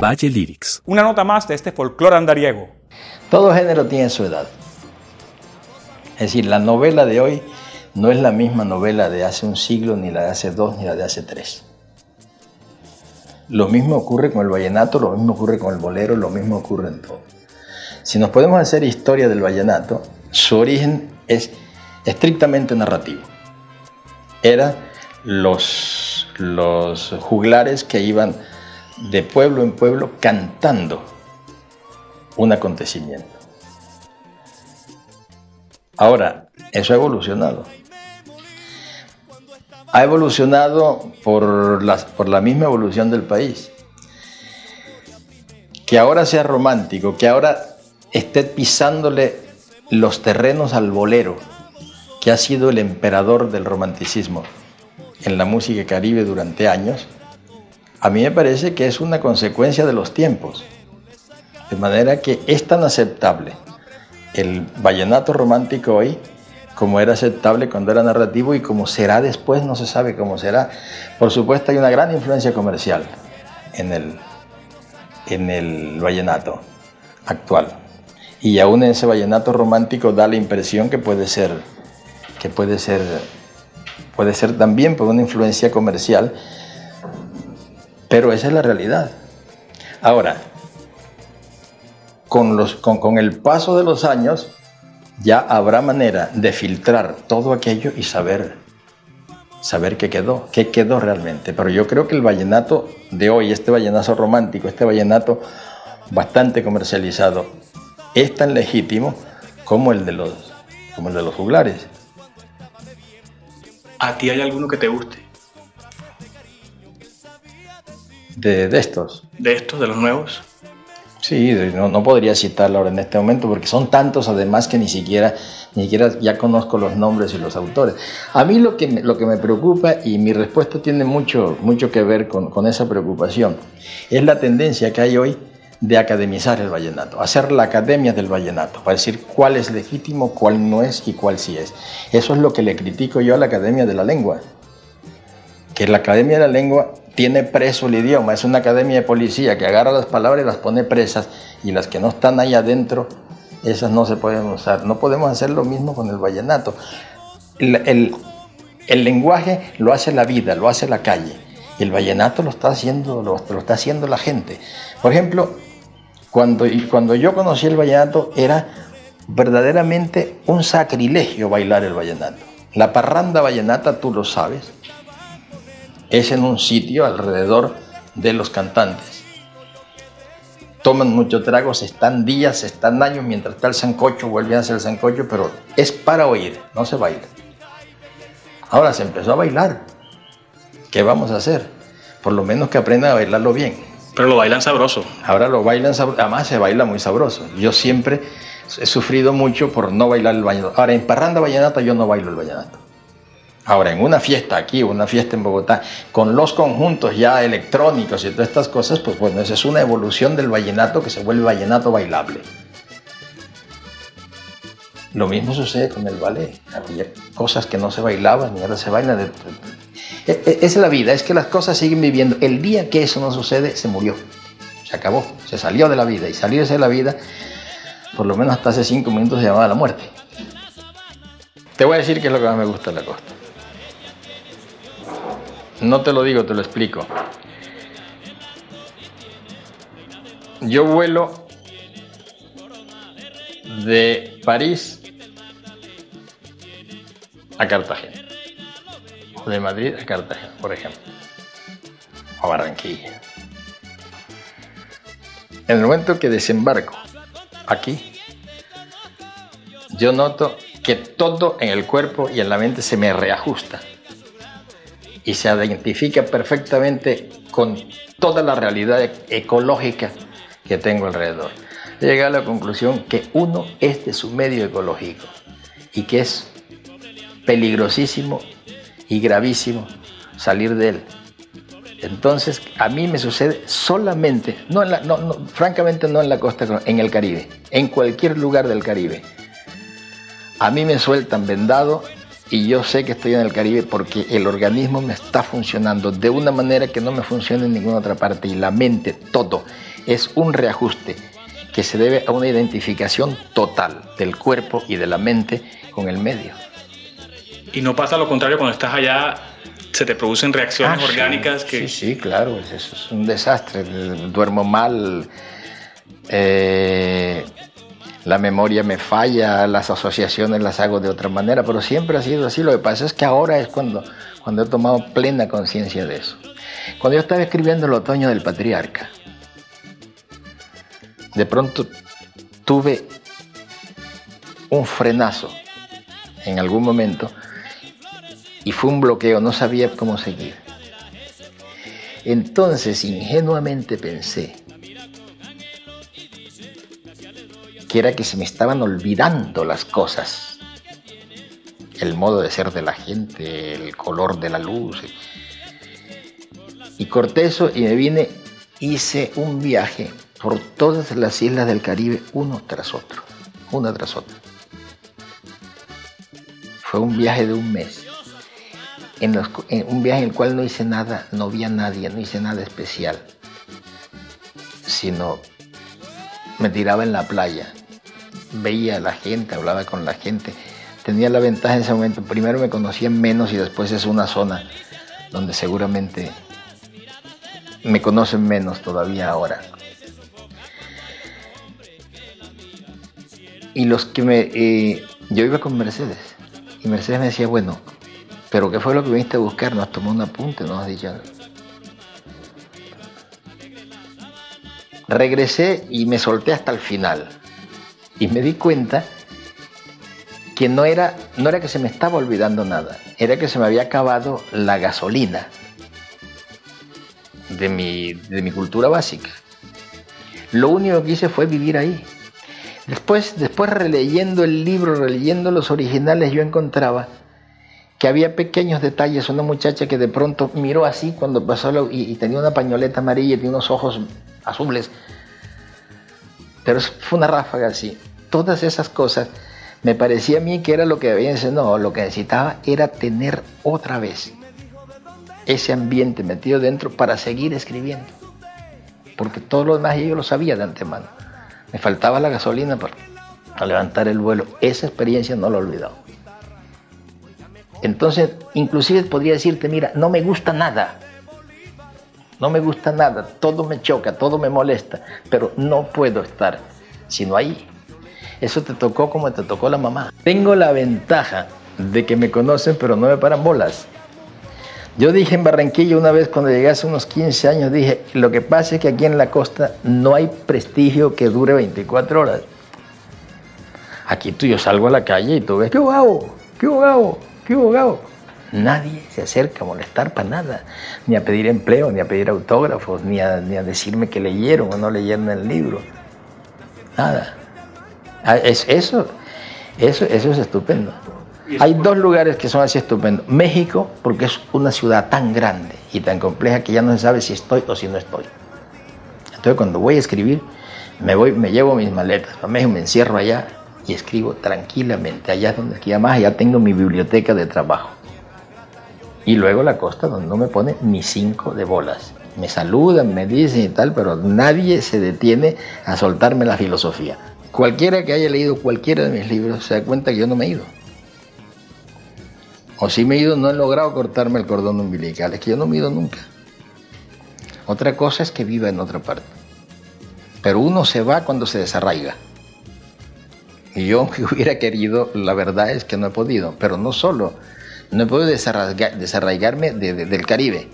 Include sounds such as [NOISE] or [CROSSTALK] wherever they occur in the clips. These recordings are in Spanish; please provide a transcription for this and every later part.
Valle Lyrics. Una nota más de este folclore andariego. Todo género tiene su edad. Es decir, la novela de hoy no es la misma novela de hace un siglo, ni la de hace dos, ni la de hace tres. Lo mismo ocurre con el vallenato, lo mismo ocurre con el bolero, lo mismo ocurre en todo. Si nos podemos hacer historia del vallenato, su origen es estrictamente narrativo. Era los, los juglares que iban de pueblo en pueblo cantando un acontecimiento. Ahora, eso ha evolucionado. Ha evolucionado por la, misma evolución del país. Que ahora sea romántico, que ahora esté pisándole los terrenos al bolero, que ha sido el emperador del romanticismo en la música caribe durante años, a mí me parece que es una consecuencia de los tiempos. De manera que es tan aceptable el vallenato romántico hoy como era aceptable cuando era narrativo y como será después, no se sabe cómo será. Por supuesto hay una gran influencia comercial en el, en el vallenato actual. Y aún en ese vallenato romántico da la impresión que puede ser, que puede ser, puede ser también por una influencia comercial, pero esa es la realidad. Ahora, con, los, con, con el paso de los años, ya habrá manera de filtrar todo aquello y saber, saber qué quedó, qué quedó realmente. Pero yo creo que el vallenato de hoy, este vallenazo romántico, este vallenato bastante comercializado, es tan legítimo como el de los, como el de los juglares. ¿A ti hay alguno que te guste? De, de estos. ¿De estos, de los nuevos? Sí, no, podría citarlo ahora en este momento porque son tantos además que ni siquiera, ni siquiera ya conozco los nombres y los autores. A mí lo que me, lo que me preocupa y mi respuesta tiene mucho, mucho que ver con, con esa preocupación es la tendencia que hay hoy de academizar el vallenato, hacer la academia del vallenato, para decir cuál es legítimo, cuál no es y cuál sí es. Eso es lo que le critico yo a la Academia de la Lengua, que la Academia de la Lengua tiene preso el idioma, es una academia de policía que agarra las palabras y las pone presas y las que no están ahí adentro, esas no se pueden usar. No podemos hacer lo mismo con el vallenato. El, lenguaje lo hace la vida, lo hace la calle. Y el vallenato lo está haciendo, lo, está haciendo la gente. Por ejemplo, cuando yo conocí el vallenato era verdaderamente un sacrilegio bailar el vallenato. La parranda vallenata, tú lo sabes, es en un sitio alrededor de los cantantes. Toman muchos tragos, están días, están años, mientras está el sancocho, vuelven a hacer el sancocho, pero es para oír, no se baila. Ahora se empezó a bailar. ¿Qué vamos a hacer? Por lo menos que aprendan a bailarlo bien. Pero lo bailan sabroso. Ahora lo bailan sabroso, además se baila muy sabroso. Yo siempre he sufrido mucho por no bailar el vallenato. Ahora en parranda vallenata yo no bailo el vallenato. Ahora, en una fiesta aquí, una fiesta en Bogotá, con los conjuntos ya electrónicos y todas estas cosas, pues bueno, esa es una evolución del vallenato que se vuelve vallenato bailable. Lo mismo sucede con el ballet. Había cosas que no se bailaban y ahora se bailan. Esa es la vida, es que las cosas siguen viviendo. El día que eso no sucede, se murió. Se acabó, se salió de la vida. Y salirse de la vida, por lo menos hasta hace cinco minutos, se llamaba la muerte. Te voy a decir qué es lo que más me gusta de la costa. No te lo digo, te lo explico. Yo vuelo de París a Cartagena. O de Madrid a Cartagena, por ejemplo. O a Barranquilla. En el momento que desembarco aquí, yo noto que todo en el cuerpo y en la mente se me reajusta y se identifica perfectamente con toda la realidad ecológica que tengo alrededor. Llegué a la conclusión que uno es de su medio ecológico y que es peligrosísimo y gravísimo salir de él. Entonces, a mí me sucede solamente, no, en la, no, francamente no en la costa, en el Caribe, en cualquier lugar del Caribe. A mí me sueltan vendado y yo sé que estoy en el Caribe porque el organismo me está funcionando de una manera que no me funciona en ninguna otra parte y la mente, todo, es un reajuste que se debe a una identificación total del cuerpo y de la mente con el medio. Y no pasa lo contrario cuando estás allá, se te producen reacciones Ah, sí, orgánicas que... Sí, sí, claro, eso es un desastre. Duermo mal, eh, la memoria me falla, las asociaciones las hago de otra manera, pero siempre ha sido así. Lo que pasa es que ahora es cuando, cuando he tomado plena conciencia de eso. Cuando yo estaba escribiendo El otoño del patriarca, de pronto tuve un frenazo en algún momento y fue un bloqueo, no sabía cómo seguir. Entonces ingenuamente pensé que era que se me estaban olvidando las cosas, el modo de ser de la gente, el color de la luz. Y corté eso y me vine, hice un viaje por todas las islas del Caribe, uno tras otro, una tras otra. Fue un viaje de un mes. Un viaje en el cual no hice nada, no vi a nadie, no hice nada especial, sino me tiraba en la playa, veía a la gente, hablaba con la gente. Tenía la ventaja en ese momento, primero me conocían menos y después es una zona donde seguramente me conocen menos todavía ahora. Y los que me... eh, yo iba con Mercedes y Mercedes me decía, bueno, pero ¿qué fue lo que viniste a buscar? Nos tomó un apunte, nos has dicho. Regresé y me solté hasta el final. Y me di cuenta que no era, no era que se me estaba olvidando nada, era que se me había acabado la gasolina de mi, de mi cultura básica. Lo único que hice fue vivir ahí. Después, después releyendo el libro, releyendo los originales, yo encontraba que había pequeños detalles. Una muchacha que de pronto miró así cuando pasó lo- y, y tenía una pañoleta amarilla y tenía unos ojos azules. Pero fue una ráfaga así. Todas esas cosas me parecía a mí que era lo que había No, lo que necesitaba era tener otra vez ese ambiente metido dentro para seguir escribiendo. Porque todo lo demás yo lo sabía de antemano. Me faltaba la gasolina para, levantar el vuelo. Esa experiencia no la he olvidado. Entonces, inclusive podría decirte, mira, no me gusta nada. No me gusta nada, todo me choca, todo me molesta, pero no puedo estar sino ahí. Eso te tocó como te tocó la mamá. Tengo la ventaja de que me conocen, pero no me paran bolas. Yo dije en Barranquilla una vez cuando llegué hace unos 15 años, dije, lo que pasa es que aquí en la costa no hay prestigio que dure 24 horas. Aquí tú yo salgo a la calle y tú ves, ¿qué hago? ¿Qué hago? ¿Qué hago? Nadie se acerca a molestar para nada, ni a pedir empleo, ni a pedir autógrafos, ni a, ni a decirme que leyeron o no leyeron el libro. Nada. Ah, es- eso, eso, eso es estupendo. Hay dos lugares que son así estupendos. México, porque es una ciudad tan grande y tan compleja que ya no se sabe si estoy o si no estoy. Entonces cuando voy a escribir, me voy, me llevo mis maletas a México, me encierro allá y escribo tranquilamente. Allá es donde aquí además ya tengo mi biblioteca de trabajo. Y luego la costa donde no me pone ni cinco de bolas. Me saludan, me dicen y tal, pero nadie se detiene a soltarme la filosofía. Cualquiera que haya leído cualquiera de mis libros se da cuenta que yo no me he ido. O si me he ido, no he logrado cortarme el cordón umbilical. Es que yo no me he ido nunca. Otra cosa es que viva en otra parte. Pero uno se va cuando se desarraiga. Y yo, [LAUGHS] aunque hubiera querido, la verdad es que no he podido. Pero no solo, no he podido desarraiga- desarraigarme de- de- del Caribe.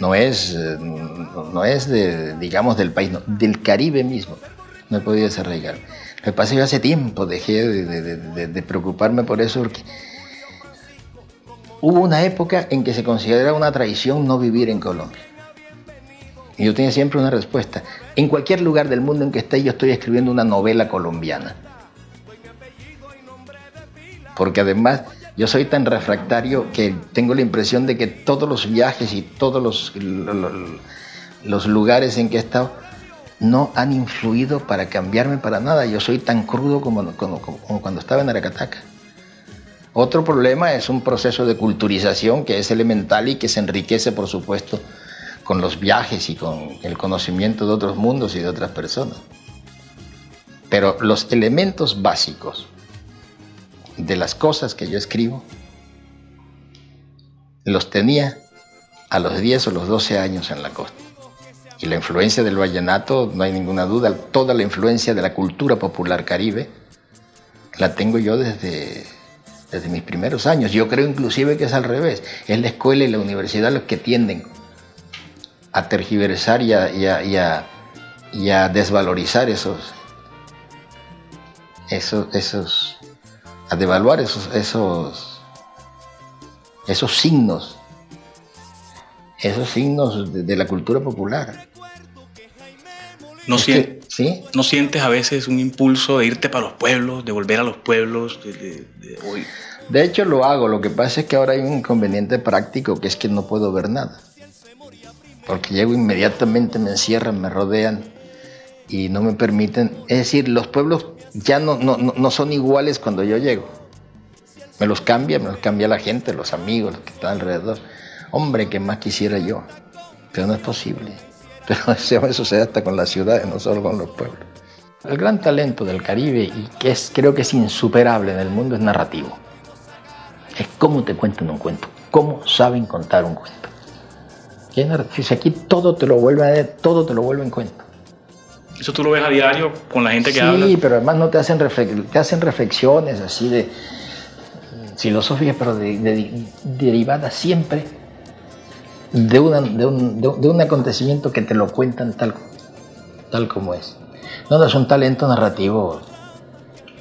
No es, eh, no es de, digamos, del país, no, del Caribe mismo. No he podido desarraigarme. Lo que pasa es que yo hace tiempo dejé de, de- preocuparme por eso hubo una época en que se consideraba una traición no vivir en Colombia. Y yo tenía siempre una respuesta. En cualquier lugar del mundo en que esté, yo estoy escribiendo una novela colombiana. Porque además Yo soy tan refractario que tengo la impresión de que todos los viajes y todos los, los lugares en que he estado no han influido para cambiarme para nada. Yo soy tan crudo como, como, cuando estaba en Aracataca. Otro problema es un proceso de culturización que es elemental y que se enriquece, por supuesto, con los viajes y con el conocimiento de otros mundos y de otras personas. Pero los elementos básicos de las cosas que yo escribo los tenía a los 10 o los 12 años en la costa. Y la influencia del vallenato, no hay ninguna duda, toda la influencia de la cultura popular caribe, la tengo yo desde, desde mis primeros años. Yo creo inclusive que es al revés. Es la escuela y la universidad los que tienden a tergiversar y a, a, desvalorizar esos, esos, esos, a devaluar esos, esos, esos signos, esos signos de la cultura popular. ¿No, ¿No sientes a veces un impulso de irte para los pueblos, de volver a los pueblos de, hoy? De hecho lo hago, lo que pasa es que ahora hay un inconveniente práctico que es que no puedo ver nada. Porque llego inmediatamente, me encierran, me rodean y no me permiten. Es decir, los pueblos ya no, no, no son iguales cuando yo llego. Me los cambia, me los cambia la gente, los amigos, los que están alrededor. Hombre, que más quisiera yo, pero no es posible. [LAUGHS] Pero eso sucede hasta con las ciudades, no solo con los pueblos. El gran talento del Caribe, y que es, creo que es insuperable en el mundo, es narrativo. Es cómo te cuentan un cuento, cómo saben contar un cuento. Si aquí todo te lo vuelven a todo te lo vuelven cuento. Eso tú lo ves a diario con la gente que habla. Sí, pero además no te hacen, te hacen reflexiones así de filosóficas, pero derivadas siempre de, una, de, un, de, un, acontecimiento que te lo cuentan tal, tal como es. No, es un talento narrativo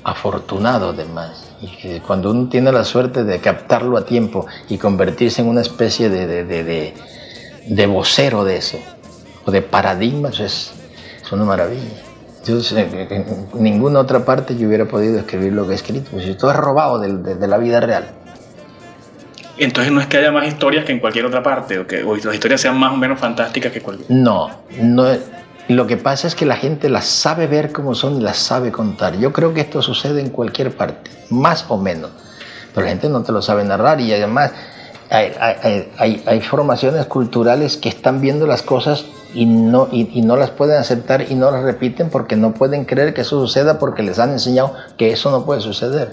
afortunado además. Y que cuando uno tiene la suerte de captarlo a tiempo y convertirse en una especie de, de, de vocero de eso, o de paradigmas, es, es una maravilla. Yo, en ninguna otra parte yo hubiera podido escribir lo que he escrito, pues todo es robado de, de la vida real. Entonces no es que haya más historias que en cualquier otra parte, o que las historias sean más o menos fantásticas que cualquier. No, no. Lo que pasa es que la gente las sabe ver como son y las sabe contar. Yo creo que esto sucede en cualquier parte, más o menos. Pero la gente no te lo sabe narrar y además hay, hay, hay, formaciones culturales que están viendo las cosas y no, y, y no las pueden aceptar y no las repiten porque no pueden creer que eso suceda porque les han enseñado que eso no puede suceder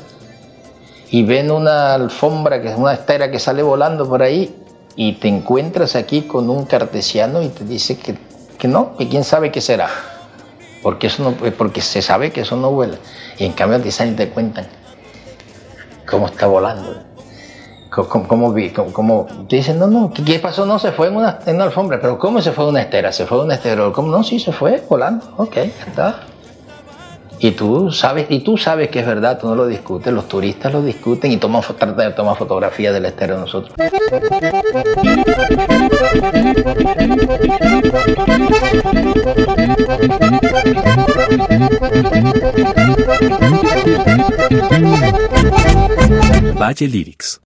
y ven una alfombra, que es una estera que sale volando por ahí, y te encuentras aquí con un cartesiano y te dice que, que no, que quién sabe qué será. Porque, eso no, porque se sabe que eso no vuela. Y en cambio te y te cuentan cómo está volando. Cómo, cómo, dicen, no, no, ¿qué pasó? No, se fue en una, en una alfombra. Pero ¿cómo se fue en una estera? Se fue en una estera. ¿Cómo? No, sí, se fue volando. Ok, está. Y tú sabes, y tú sabes que es verdad, tú no lo discutes, los turistas lo discuten y toman, tratan de tomar fotografías del estero de nosotros. Valle Lyrics